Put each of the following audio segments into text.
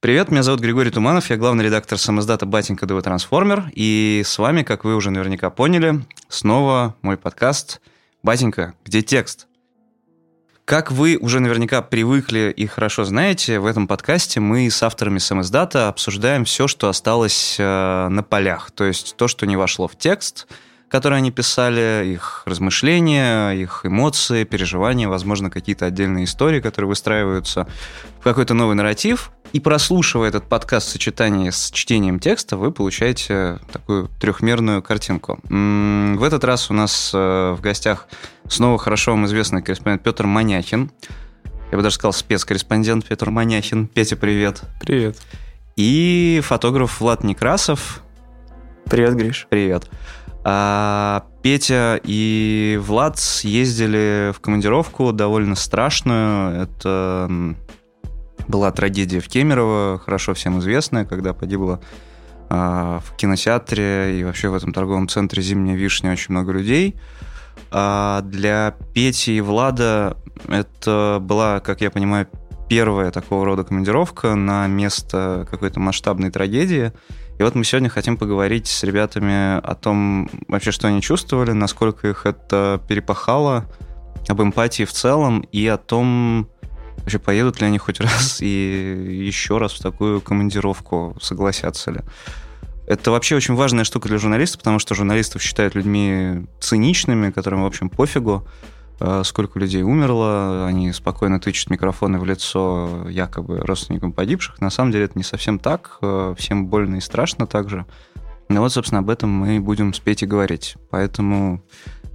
Привет, меня зовут Григорий Туманов, я главный редактор самоздата «Батенька ДВ Трансформер», и с вами, как вы уже наверняка поняли, снова мой подкаст «Батенька, где текст?». Как вы уже наверняка привыкли и хорошо знаете, в этом подкасте мы с авторами самоздата обсуждаем все, что осталось э, на полях, то есть то, что не вошло в текст – которые они писали, их размышления, их эмоции, переживания, возможно, какие-то отдельные истории, которые выстраиваются в какой-то новый нарратив. И прослушивая этот подкаст в сочетании с чтением текста, вы получаете такую трехмерную картинку. В этот раз у нас э, в гостях снова хорошо вам известный корреспондент Петр Маняхин. Я бы даже сказал спецкорреспондент Петр Маняхин. Петя, привет. Привет. И фотограф Влад Некрасов. Привет, Гриш. Привет. А Петя и Влад ездили в командировку довольно страшную. Это была трагедия в Кемерово, хорошо всем известная, когда погибло а, в кинотеатре и вообще в этом торговом центре «Зимняя вишня» очень много людей. А для Пети и Влада это была, как я понимаю, первая такого рода командировка на место какой-то масштабной трагедии – и вот мы сегодня хотим поговорить с ребятами о том, вообще, что они чувствовали, насколько их это перепахало, об эмпатии в целом и о том, вообще поедут ли они хоть раз и еще раз в такую командировку, согласятся ли. Это вообще очень важная штука для журналистов, потому что журналистов считают людьми циничными, которым, в общем, пофигу. Э, сколько людей умерло, они спокойно тычут микрофоны в лицо якобы родственникам погибших. На самом деле это не совсем так, э, всем больно и страшно также. Ну вот, собственно, об этом мы будем с Петей говорить. Поэтому,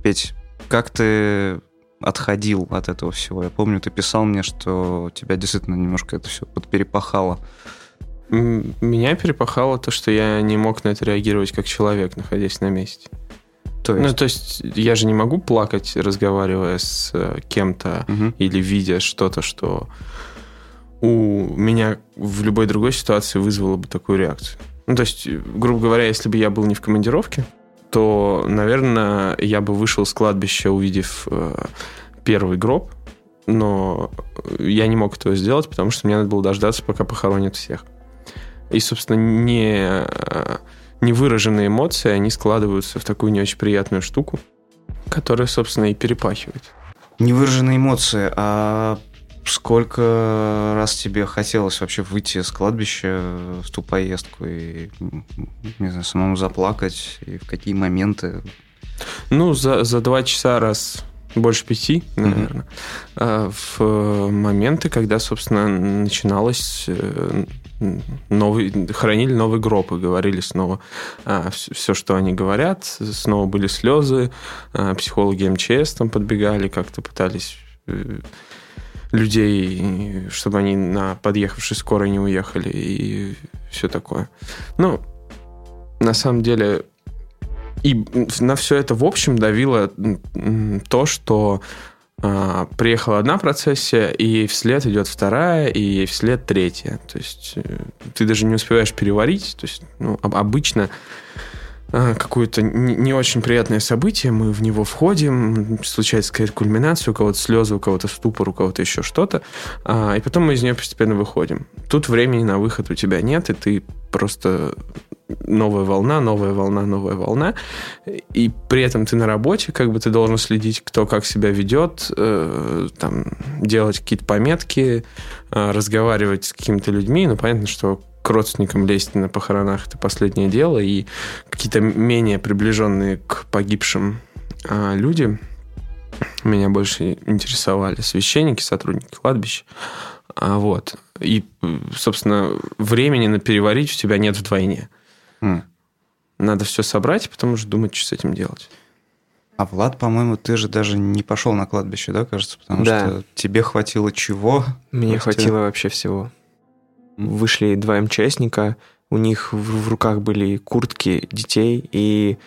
Петь, как ты отходил от этого всего? Я помню, ты писал мне, что тебя действительно немножко это все подперепахало. Меня перепахало то, что я не мог на это реагировать как человек, находясь на месте. То есть... Ну, то есть я же не могу плакать, разговаривая с э, кем-то угу. или видя что-то, что у меня в любой другой ситуации вызвало бы такую реакцию. Ну, то есть, грубо говоря, если бы я был не в командировке, то, наверное, я бы вышел с кладбища, увидев э, первый гроб, но я не мог этого сделать, потому что мне надо было дождаться, пока похоронят всех. И, собственно, не э, невыраженные эмоции, они складываются в такую не очень приятную штуку, которая, собственно, и перепахивает. Невыраженные эмоции, а сколько раз тебе хотелось вообще выйти с кладбища в ту поездку и, не знаю, самому заплакать, и в какие моменты? Ну, за, за два часа раз больше пяти, наверное, mm-hmm. в моменты, когда, собственно, начиналось э, новый, хоронили новый гроб и говорили снова а, все, что они говорят. Снова были слезы. А, психологи МЧС там подбегали, как-то пытались э, людей, чтобы они на подъехавшей скорой не уехали и все такое. Ну, на самом деле, и на все это в общем давило то, что а, приехала одна процессия, и вслед идет вторая, и вслед третья. То есть э, ты даже не успеваешь переварить. То есть ну, обычно какое-то не очень приятное событие, мы в него входим, случается какая-то кульминация, у кого-то слезы, у кого-то ступор, у кого-то еще что-то, а, и потом мы из нее постепенно выходим. Тут времени на выход у тебя нет, и ты просто новая волна, новая волна, новая волна. И при этом ты на работе, как бы ты должен следить, кто как себя ведет, э, там, делать какие-то пометки, э, разговаривать с какими-то людьми. Ну, понятно, что к родственникам лезть на похоронах это последнее дело, и какие-то менее приближенные к погибшим э, люди меня больше интересовали священники, сотрудники кладбища. А, вот. И, собственно, времени на переварить у тебя нет вдвойне. Mm. Надо все собрать, и потом уже думать, что с этим делать. А Влад, по-моему, ты же даже не пошел на кладбище, да, кажется? Потому да. что тебе хватило чего? Мне хватило вообще всего. Вышли два МЧСника, у них в, в руках были куртки детей, и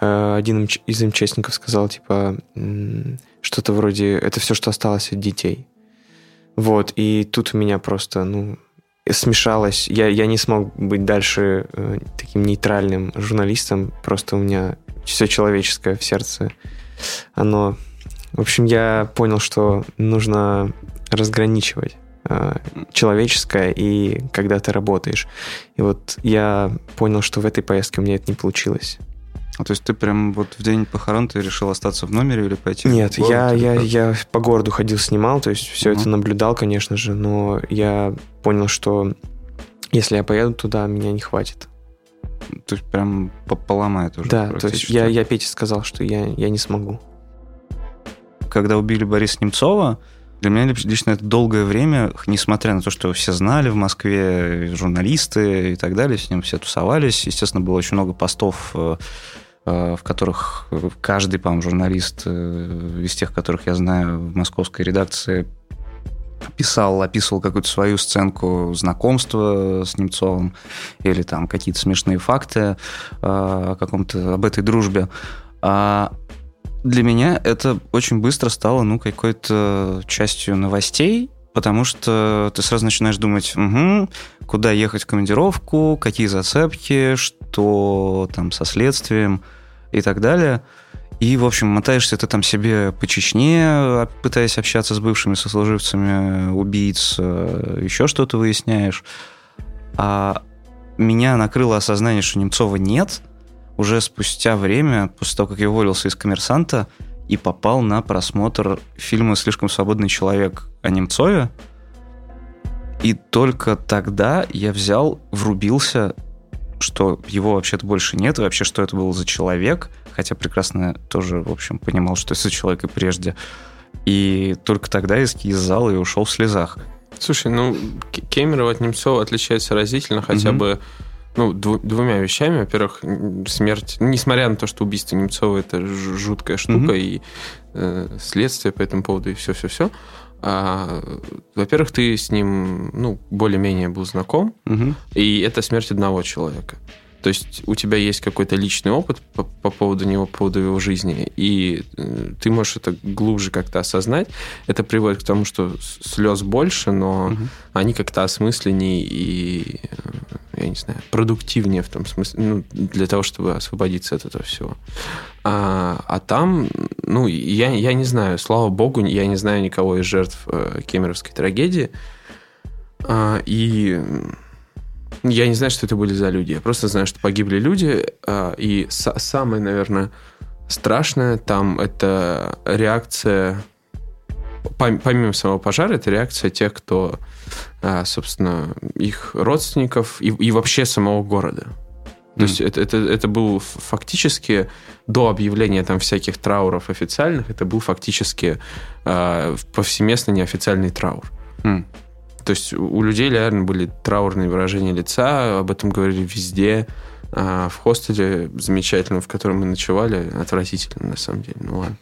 э, один из МЧСников сказал, типа, что-то вроде, это все, что осталось от детей. Вот, и тут у меня просто, ну, смешалось. Я, я не смог быть дальше э, таким нейтральным журналистом. Просто у меня все человеческое в сердце. Оно... В общем, я понял, что нужно разграничивать. Э, человеческое и когда ты работаешь. И вот я понял, что в этой поездке у меня это не получилось. А, то есть ты прям вот в день похорон ты решил остаться в номере или пойти? Нет, в город, я, я, как? я по городу ходил, снимал, то есть все Мгм. это наблюдал, конечно же, но я понял, что если я поеду туда, меня не хватит. То есть прям по- поломает уже да, то есть я, я Пете сказал, что я, я не смогу. Когда убили Бориса Немцова, для меня лич- лично это долгое время, несмотря на то, что все знали в Москве, журналисты и так далее, с ним все тусовались. Естественно, было очень много постов, э, э, в которых каждый, по-моему, журналист э, из тех, которых я знаю в московской редакции, писал, описывал какую-то свою сценку знакомства с Немцовым или там какие-то смешные факты э, о каком-то, об этой дружбе. А для меня это очень быстро стало, ну, какой-то частью новостей, потому что ты сразу начинаешь думать, «Мгм, куда ехать в командировку, какие зацепки, что там со следствием и так далее. И, в общем, мотаешься ты там себе по Чечне, а, пытаясь общаться с бывшими сослуживцами убийц, э, еще что-то выясняешь. А меня накрыло осознание, что Немцова нет уже спустя время, после того, как я уволился из «Коммерсанта», и попал на просмотр фильма «Слишком свободный человек» о Немцове. И только тогда я взял, врубился, что его вообще-то больше нет, и вообще, что это был за человек, хотя прекрасно тоже, в общем, понимал, что это за человек и прежде. И только тогда я из зала и ушел в слезах. Слушай, ну, Кемерово от Немцова отличается разительно хотя Мгм. бы ну, дву- двумя вещами. Во-первых, смерть, несмотря на то, что убийство Немцова это жуткая штука, Мгм. и э, следствие по этому поводу, и все-все-все. во-первых, ты с ним, ну, более-менее был знаком, Мгм. и это смерть одного человека. То есть у тебя есть какой-то личный опыт по, по поводу него, по поводу его жизни, и э, ты можешь это глубже как-то осознать. Это приводит к тому, что слез больше, но Мгм. они как-то осмысленнее и, э, я не знаю, продуктивнее в том смысле, ну, для того, чтобы освободиться от этого всего. А, а там, ну, я, я не знаю, слава богу, я не знаю никого из жертв э, кемеровской трагедии. А, и я не знаю, что это были за люди. Я просто знаю, что погибли люди. а, и са- самое, наверное, страшное там это реакция помимо самого пожара, это реакция тех, кто, а, собственно, их родственников и, и вообще самого города. То Мгм. есть это, это, это был фактически до объявления там всяких трауров официальных, это был фактически а, повсеместно неофициальный траур. М. То есть у у людей реально были траурные выражения лица, об этом говорили везде. А в хостеле замечательном, в котором мы ночевали, отвратительно, на самом деле. Ну ладно.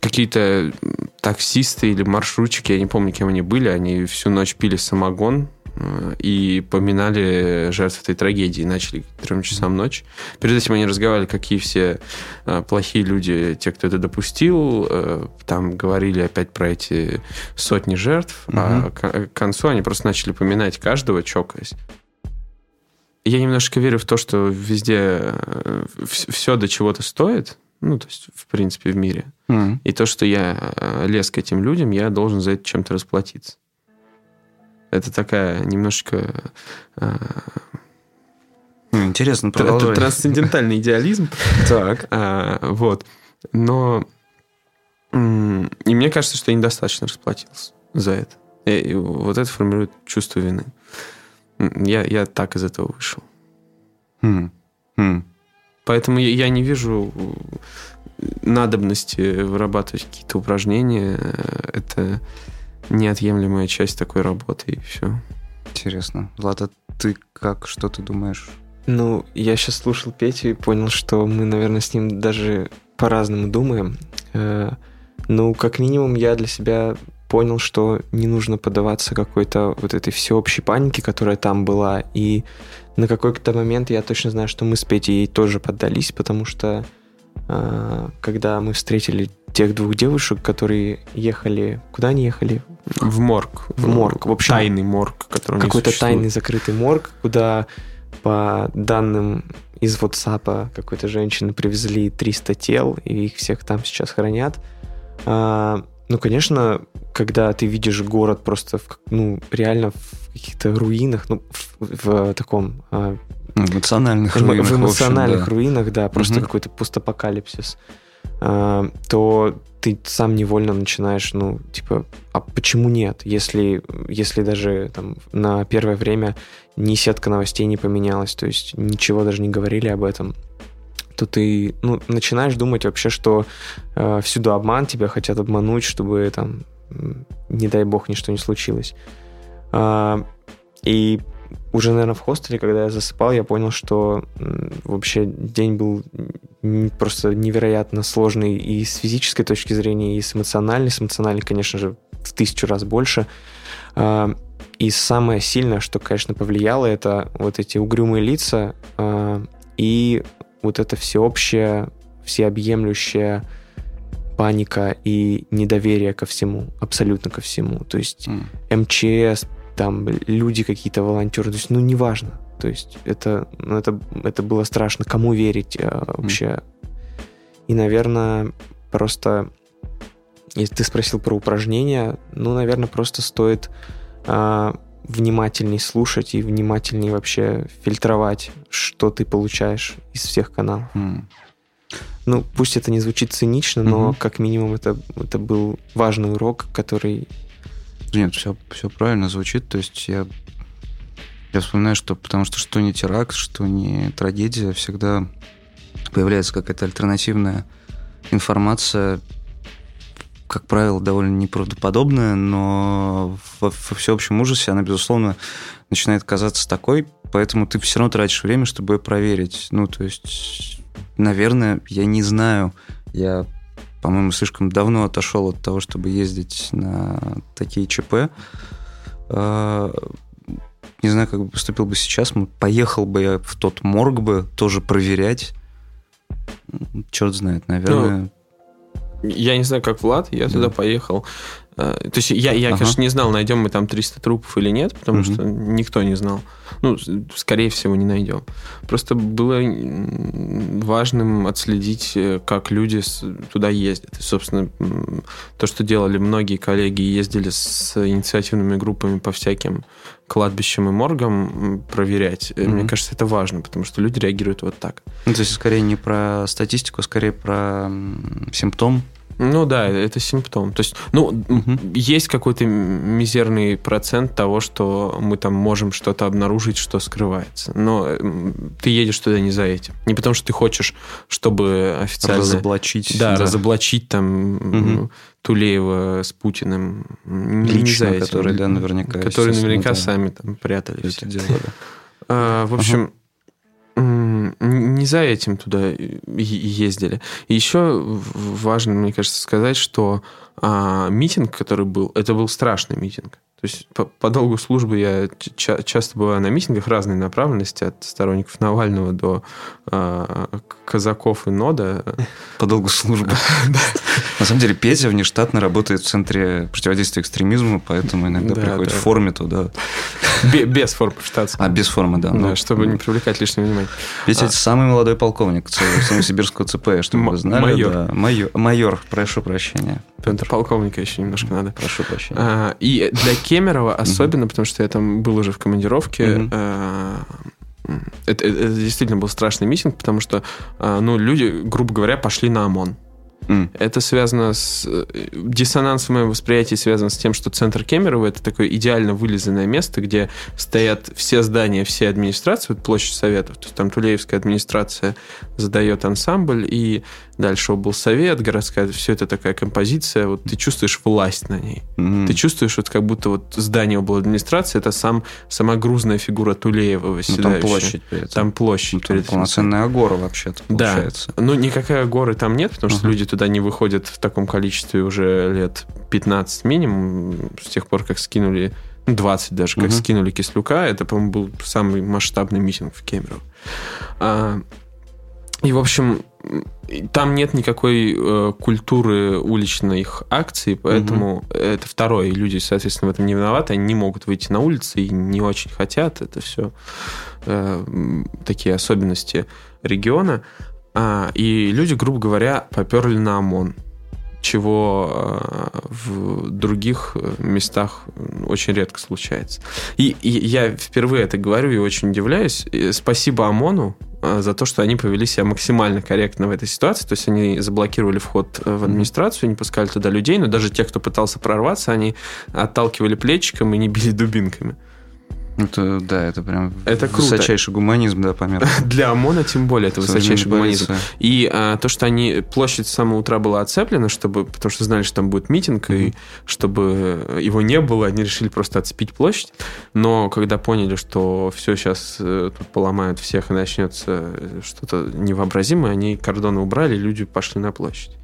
Какие-то таксисты или маршрутчики, я не помню, кем они были, они всю ночь пили самогон э, и поминали жертв этой трагедии. Начали к трем часам ночи. Перед этим они разговаривали, какие все э, плохие люди, те, кто это допустил. Э, Там говорили опять про эти сотни жертв. А Мгм. к к концу они просто начали поминать каждого, чокаясь. Я немножко верю в то, что везде все до чего-то стоит. Ну, то есть, в принципе, в мире. М. И то, что я э, лез к этим людям, я должен за это чем-то расплатиться. Это такая немножко э, М, Интересно, продолжай. трансцендентальный идеализм. Так. Вот. Но и мне кажется, что я недостаточно расплатился за это. И вот это формирует чувство вины. Я, я так из этого вышел. М. М. Поэтому я, я не вижу надобности вырабатывать какие-то упражнения. Это неотъемлемая часть такой работы, и все. Интересно. Влад, а ты как, что ты думаешь? Ну, я сейчас слушал Петю и понял, что мы, наверное, с ним даже по-разному думаем. Э, Ну, как минимум, я для себя понял, что не нужно поддаваться какой-то вот этой всеобщей панике, которая там была. И на какой-то момент я точно знаю, что мы с Петей ей тоже поддались, потому что э, когда мы встретили тех двух девушек, которые ехали... Куда они ехали? В морг. В морг. В общем, Тайный морг, который какой-то тайный закрытый морг, куда по данным из WhatsApp какой-то женщины привезли 300 тел, и их всех там сейчас хранят. Ну, конечно, когда ты видишь город просто, в, ну, реально в каких-то руинах, ну, в, в таком... А, эмоциональных эмо, руинах. В эмоциональных в общем, да. руинах, да, просто угу. какой-то постапокалипсис, а, то ты сам невольно начинаешь, ну, типа, а почему нет? Если, если даже там на первое время ни сетка новостей не поменялась, то есть ничего даже не говорили об этом, то ты ну, начинаешь думать вообще, что э, всюду обман, тебя хотят обмануть, чтобы там, не дай бог, ничто не случилось. Э, и уже, наверное, в хостеле, когда я засыпал, я понял, что вообще день был просто невероятно сложный и с физической точки зрения, и с эмоциональной. С эмоциональной, конечно же, в тысячу раз больше. А, и самое сильное, что, конечно, повлияло, это вот эти угрюмые лица а, и вот это всеобщее, всеобъемлющая паника и недоверие ко всему, абсолютно ко всему. То есть mm. МЧС, там люди какие-то волонтеры, то есть, ну, неважно. То есть это, ну, это, это было страшно. Кому верить э, вообще? Mm. И, наверное, просто, если ты спросил про упражнения, ну, наверное, просто стоит э, внимательней слушать и внимательней вообще фильтровать, что ты получаешь из всех каналов. Mm. Ну, пусть это не звучит цинично, но mm-hmm. как минимум это, это был важный урок, который... Нет, все, все правильно звучит. То есть я, я вспоминаю, что потому что что не теракт, что не трагедия, всегда появляется какая-то альтернативная информация, как правило, довольно неправдоподобная, но во, во всеобщем ужасе она, безусловно, начинает казаться такой, поэтому ты все равно тратишь время, чтобы ее проверить. Ну, то есть, наверное, я не знаю, я, по-моему, слишком давно отошел от того, чтобы ездить на такие ЧП. А, не знаю, как бы поступил бы сейчас. Поехал бы я в тот морг бы тоже проверять. Черт знает, наверное. Ну, я не знаю, как Влад, я туда поехал. Э, то есть я, я ага. конечно, не знал, найдем мы там 300 трупов или нет, потому угу. что никто не знал. Ну, скорее всего, не найдем. Просто было важным отследить, э, как люди туда ездят. И, собственно, то, что делали многие коллеги, ездили с инициативными группами по всяким кладбищам и моргам проверять. mm Мне кажется, это важно, потому что люди реагируют вот так. Ну, то есть, скорее не про статистику, скорее про симптом ну да, это симптом. То есть, ну, угу. есть какой-то мизерный процент того, что мы там можем что-то обнаружить, что скрывается. Но ты едешь туда не за этим. Не потому, что ты хочешь, чтобы официально... Разоблачить. Да, да. разоблачить там угу. Тулеева с Путиным. Лично, не за этим. которые, да, наверняка... Которые наверняка да. сами там прятали это дело. А, в общем... Ага не за этим туда ездили. И еще важно, мне кажется, сказать, что а, митинг, который был, это был страшный митинг. То есть по, по долгу службы я ча- часто бываю на митингах разной направленности, от сторонников Навального до э, казаков и нода. По долгу службы. На самом деле Петя внештатно работает в Центре противодействия экстремизму, поэтому иногда приходит в форме туда. Без формы штатской. А, без формы, да. Да, чтобы не привлекать лишнего внимания. Петя а. самый молодой полковник Новосибирского ЦП, чтобы вы знали. Майор. Майор, прошу прощения. Петр. Полковника еще немножко надо. Прошу прощения. А, и для Кемерово особенно, потому что я там был уже в командировке, это, это действительно был страшный митинг, потому что, а, ну, люди, грубо говоря, пошли на ОМОН. Mm. Это связано с... Э, диссонанс в моем восприятии связан с тем, что центр Кемерово — это такое идеально вылизанное место, где стоят все здания, все администрации, вот площадь Советов. То есть там Тулеевская администрация задает ансамбль, и дальше облсовет, городская, все это такая композиция, вот ты чувствуешь власть на ней. Mm-hmm. Ты чувствуешь, вот как будто вот здание администрации это сам, сама грузная фигура Тулеева восседающая. Ну, там площадь. Этом. Там площадь. Ну, там полноценная агора вообще-то получается. Да. Ну, никакой агоры там нет, потому что uh-huh. люди туда не выходят в таком количестве уже лет 15 минимум, с тех пор, как скинули 20 даже, как uh-huh. скинули Кислюка. Это, по-моему, был самый масштабный митинг в Кемерово. А, и, в общем, там нет никакой э, культуры уличных акций, поэтому угу. это второе. И люди, соответственно, в этом не виноваты. Они не могут выйти на улицы и не очень хотят. Это все э, такие особенности региона. А, и люди, грубо говоря, поперли на ОМОН. Чего э, в других э, местах очень редко случается. И, и я впервые это говорю и очень удивляюсь. Спасибо ОМОНу э, за то, что они повели себя максимально корректно в этой ситуации. То есть они заблокировали вход в администрацию, не пускали туда людей, но даже те, кто пытался прорваться, они отталкивали плечиком и не били дубинками. Это, да, это прям это круто. высочайший гуманизм, да, помимо. Для ОМОНа тем более это высочайший гуманизм. И а, то, что они площадь с самого утра была оцеплена, чтобы, потому что знали, что там будет митинг, mm-hmm. и чтобы его не было, они решили просто отцепить площадь. Но когда поняли, что все сейчас э, тут поломают всех и начнется что-то невообразимое, они кордоны убрали, люди пошли на площадь.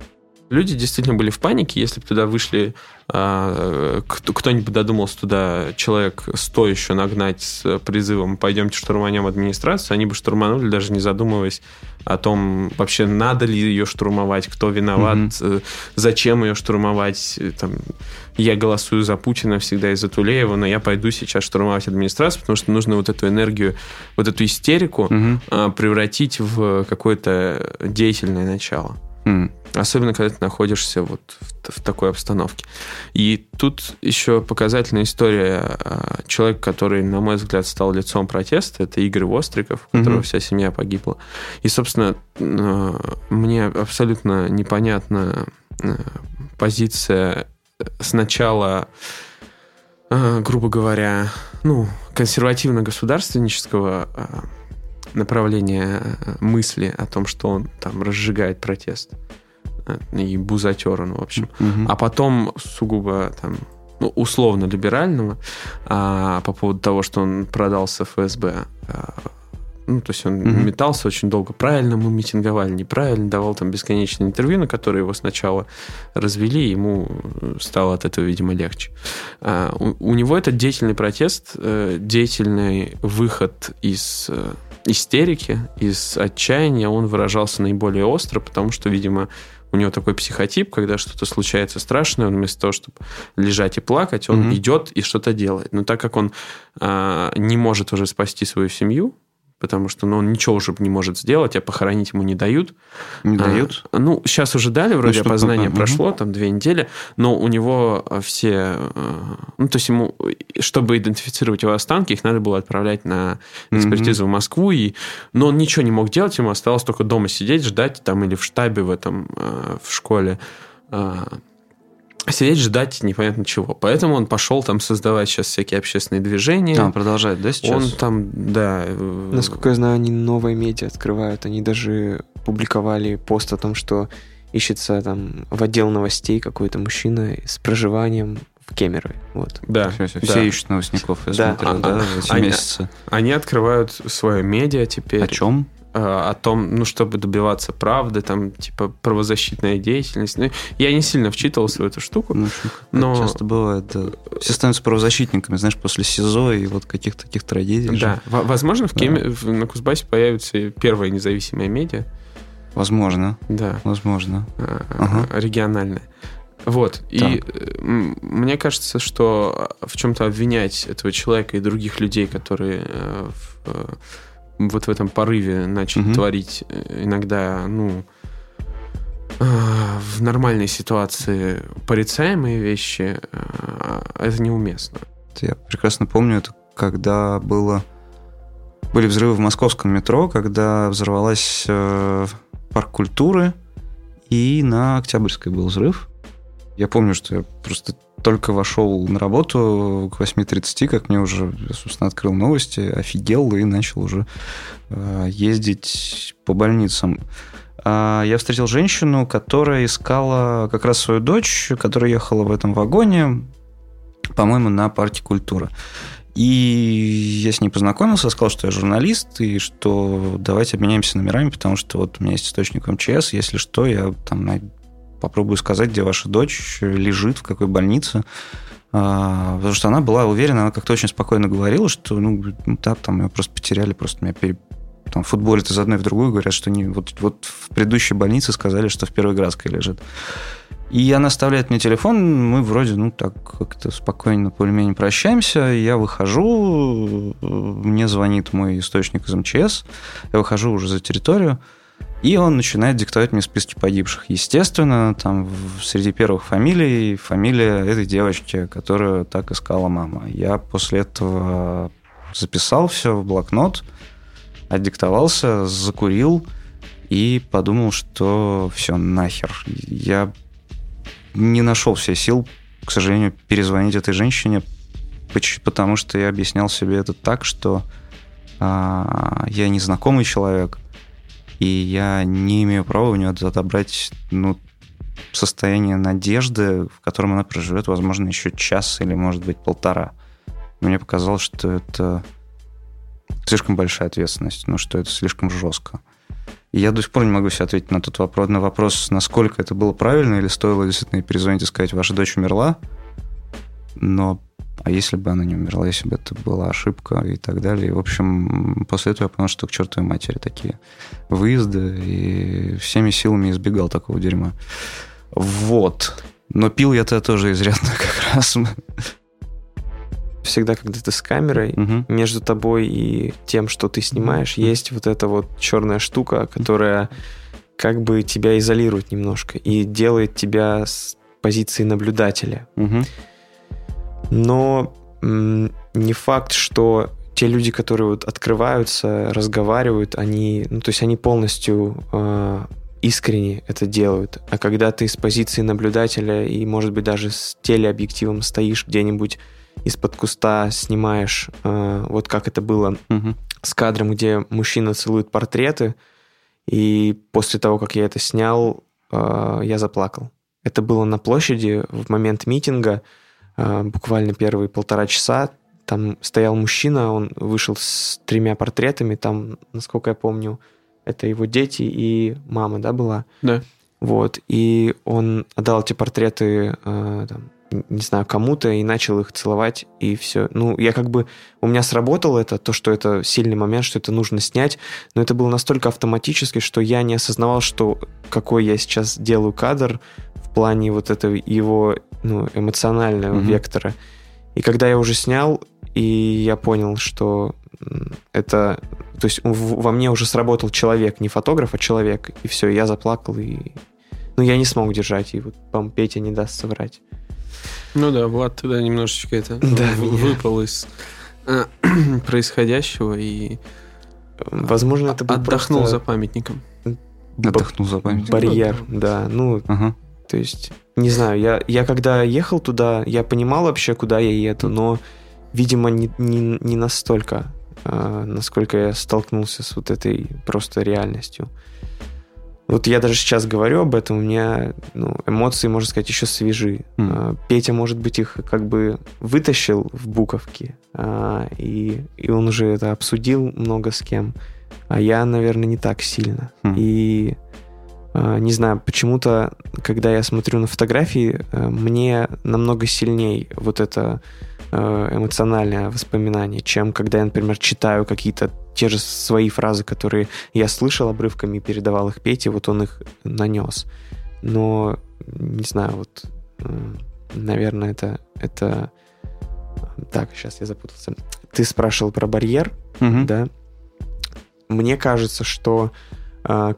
Люди действительно были в панике. Если бы туда вышли, а, кто-нибудь додумался туда человек 100 еще нагнать с призывом «пойдемте штурманем администрацию», они бы штурманули, даже не задумываясь о том, вообще надо ли ее штурмовать, кто виноват, mm-hmm. зачем ее штурмовать. Там, я голосую за Путина всегда и за Тулеева, но я пойду сейчас штурмовать администрацию, потому что нужно вот эту энергию, вот эту истерику mm-hmm. превратить в какое-то деятельное начало. Mm. Особенно, когда ты находишься вот в, в такой обстановке. И тут еще показательная история а, человека, который, на мой взгляд, стал лицом протеста. Это Игорь Востриков, у которого mm-hmm. вся семья погибла. И, собственно, а, мне абсолютно непонятна а, позиция сначала, грубо говоря, ну, консервативно-государственнического направление э, мысли о том, что он там разжигает протест. Э, и бузатер он, в общем. Угу. А потом сугубо там ну, условно либерального а, по поводу того, что он продался ФСБ. А, ну, то есть он mm метался очень долго. Правильно мы митинговали, неправильно, давал там бесконечные интервью, на которые его сначала развели, ему стало от этого, видимо, легче. А, у, у него этот деятельный протест, э, деятельный выход из истерики, из отчаяния он выражался наиболее остро, потому что, видимо, у него такой психотип, когда что-то случается страшное, он вместо того, чтобы лежать и плакать, он mm-hmm. идет и что-то делает. Но так как он а, не может уже спасти свою семью, потому что ну, он ничего уже не может сделать, а похоронить ему не дают. Не дают? А, ну, сейчас уже дали, вроде ну, опознание прошло, там две недели, но у него все... А, ну, то есть ему, чтобы идентифицировать его останки, их надо было отправлять на экспертизу угу. в Москву, и, но он ничего не мог делать, ему осталось только дома сидеть, ждать там или в штабе в этом, а, в школе сидеть, ждать непонятно чего. Поэтому он пошел там создавать сейчас всякие общественные движения. А, продолжает, да, сейчас? Он там, да. Э, Насколько я знаю, они новые медиа открывают. Они даже публиковали пост о том, что ищется там в отдел новостей какой-то мужчина с проживанием в Кемерове. Вот. Да. Все, все, да. все ищут новостников, я да. смотрел, а, да, а, эти они, месяцы. Они открывают свое медиа теперь. О чем? Э, о том, ну, чтобы добиваться правды, там, типа, правозащитная деятельность. Ну, я не сильно вчитывался в эту штуку. Ну, но... Часто бывает, да. Все становятся правозащитниками, знаешь, после СИЗО и вот каких-то таких трагедий. Да. Же. Возможно, в Кеме, да. на Кузбассе появится первая независимая медиа. Возможно. Да. Возможно. А, ага. Региональная. Вот. Так. И э, мне кажется, что в чем-то обвинять этого человека и других людей, которые э, в вот в этом порыве начали угу. творить э, иногда, ну, а, в нормальной ситуации порицаемые вещи, а, это неуместно. Я прекрасно помню это, когда было были взрывы в московском метро, когда взорвалась э, парк культуры, и на Октябрьской был взрыв. Я помню, что я просто только вошел на работу к 8.30, как мне уже, собственно, открыл новости, офигел и начал уже э, ездить по больницам. А я встретил женщину, которая искала как раз свою дочь, которая ехала в этом вагоне, по-моему, на парке культуры. И я с ней познакомился, сказал, что я журналист, и что давайте обменяемся номерами, потому что вот у меня есть источник МЧС, если что, я там попробую сказать, где ваша дочь лежит, в какой больнице. А, потому что она была уверена, она как-то очень спокойно говорила, что ну, ну да, там ее просто потеряли, просто меня пере... там футболят из одной в другую, говорят, что не, вот, вот в предыдущей больнице сказали, что в Первой Градской лежит. И она оставляет мне телефон, мы вроде, ну, так как-то спокойно, более-менее прощаемся. Я выхожу, мне звонит мой источник из МЧС, я выхожу уже за территорию, И он начинает диктовать мне списки погибших. Естественно, там среди первых фамилий фамилия этой девочки, которую так искала мама. Я после этого записал все в блокнот, отдиктовался, закурил и подумал, что все, нахер. Я не нашел все сил, к сожалению, перезвонить этой женщине, потому что я объяснял себе это так, что а, я незнакомый человек, и я не имею права у нее отобрать ну, состояние надежды, в котором она проживет, возможно, еще час или, может быть, полтора. Мне показалось, что это слишком большая ответственность, ну, что это слишком жестко. И я до сих пор не могу себе ответить на тот вопрос, на вопрос, насколько это было правильно, или стоило действительно ей перезвонить и сказать, ваша дочь умерла, но а если бы она не умерла, если бы это была ошибка и так далее. И, в общем, после этого я понял, что к чертовой матери такие выезды, и всеми силами избегал такого дерьма. Вот. Но пил я то тоже изрядно как раз. Всегда, когда ты с камерой, Мгм. между тобой и тем, что ты снимаешь, есть вот эта вот черная штука, которая как бы тебя изолирует немножко и делает тебя с позиции наблюдателя. Мгм. Но не факт, что те люди, которые вот открываются, разговаривают, они, ну, то есть они полностью э, искренне это делают. А когда ты с позиции наблюдателя и, может быть, даже с телеобъективом стоишь где-нибудь из-под куста, снимаешь, э, вот как это было Мгм. с кадром, где мужчина целует портреты, и после того, как я это снял, э, я заплакал. Это было на площади в момент митинга, буквально первые полтора часа. Там стоял мужчина, он вышел с тремя портретами, там, насколько я помню, это его дети и мама, да, была? Да. Вот, и он отдал эти портреты, э, там, не знаю, кому-то и начал их целовать, и все. Ну, я как бы... У меня сработало это, то, что это сильный момент, что это нужно снять, но это было настолько автоматически, что я не осознавал, что какой я сейчас делаю кадр в плане вот этого его ну, эмоционального Мгм. вектора. И когда я уже снял, и я понял, что это... То есть во мне уже сработал человек, не фотограф, а человек. И все, я заплакал, и... Ну, я не смог держать, и вот, по-моему, Петя не даст соврать. Ну да, Влад тогда немножечко это Да, в- меня. выпал из э, происходящего и Возможно, это был отдохнул просто за памятником. Отдохнул за память. барьер, да. Ну, Ага. То есть, не знаю, я, я когда ехал туда, я понимал вообще, куда я еду, но, видимо, не, не, не настолько, а, насколько я столкнулся с вот этой просто реальностью. Вот я даже сейчас говорю об этом, у меня ну, эмоции, можно сказать, еще свежи. М. А, Петя, может быть, их как бы вытащил в буковке, а, и, и он уже это обсудил много с кем, а я, наверное, не так сильно. Хм. И не знаю, почему-то, когда я смотрю на фотографии, э, мне намного сильней вот это э, эмоциональное воспоминание, чем когда я, например, читаю какие-то те же свои фразы, которые я слышал обрывками и передавал их Пете, вот он их нанес. Но, не знаю, вот, э, наверное, это, это... Так, сейчас я запутался. Ты спрашивал про барьер, Мгм. да. Мне кажется, что а,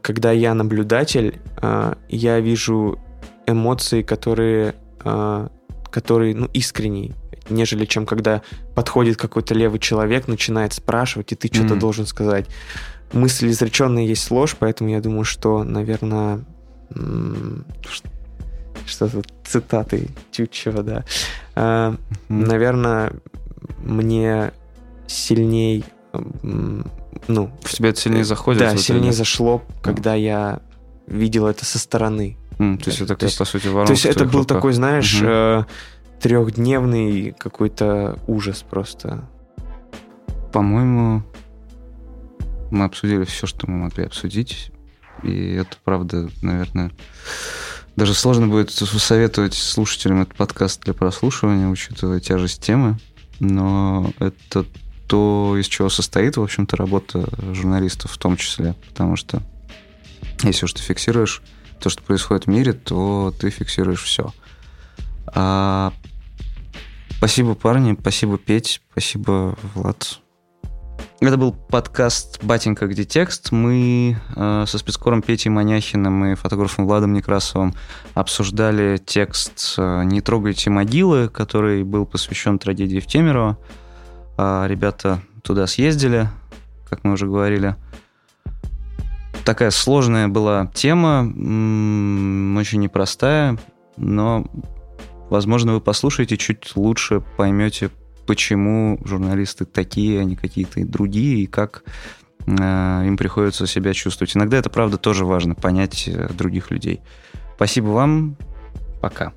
когда я наблюдатель, а, я вижу эмоции, которые, а, которые ну, искренние, нежели чем когда подходит какой-то левый человек, начинает спрашивать, и ты что-то Мгм. должен сказать. Мысль изреченная есть ложь, поэтому я думаю, что, наверное, м, ш- что тут цитаты Тютчева, да. А. Наверное, мне сильней, ну, В тебя это сильнее заходит? да, сильнее зашло, когда я видел это со стороны. М, То есть это, То есть- по сути, То есть это был руках. такой, знаешь, э, трехдневный какой-то ужас просто. По-моему, мы обсудили все, что мы могли обсудить. И это, правда, наверное, даже сложно будет советовать слушателям этот подкаст для прослушивания, учитывая тяжесть темы. Но это то, из чего состоит, в общем-то, работа журналистов в том числе. Потому что если уж ты фиксируешь то, что происходит в мире, то ты фиксируешь все. А... Спасибо, парни, спасибо, Петь, спасибо, Влад. Это был подкаст «Батенька, где текст?». Мы э, со спецкором Петей Маняхиным и фотографом Владом Некрасовым обсуждали текст э, «Не трогайте могилы», который был посвящен трагедии в Темерово. Э, ребята туда съездили, как мы уже говорили. Такая сложная была тема, очень непростая, но, возможно, вы послушаете, чуть лучше поймете, почему журналисты такие, а не какие-то другие, и как э, им приходится себя чувствовать. Иногда это, правда, тоже важно, понять э, других людей. Спасибо вам. Пока.